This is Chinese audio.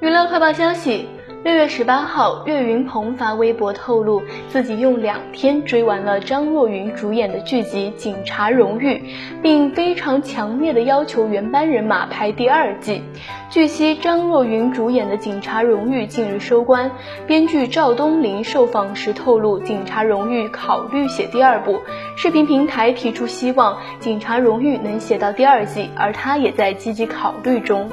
娱乐快报消息。六月十八号，岳云鹏发微博透露，自己用两天追完了张若昀主演的剧集《警察荣誉》，并非常强烈的要求原班人马拍第二季。据悉，张若昀主演的《警察荣誉》近日收官，编剧赵冬林受访时透露，《警察荣誉》考虑写第二部。视频平台提出希望《警察荣誉》能写到第二季，而他也在积极考虑中。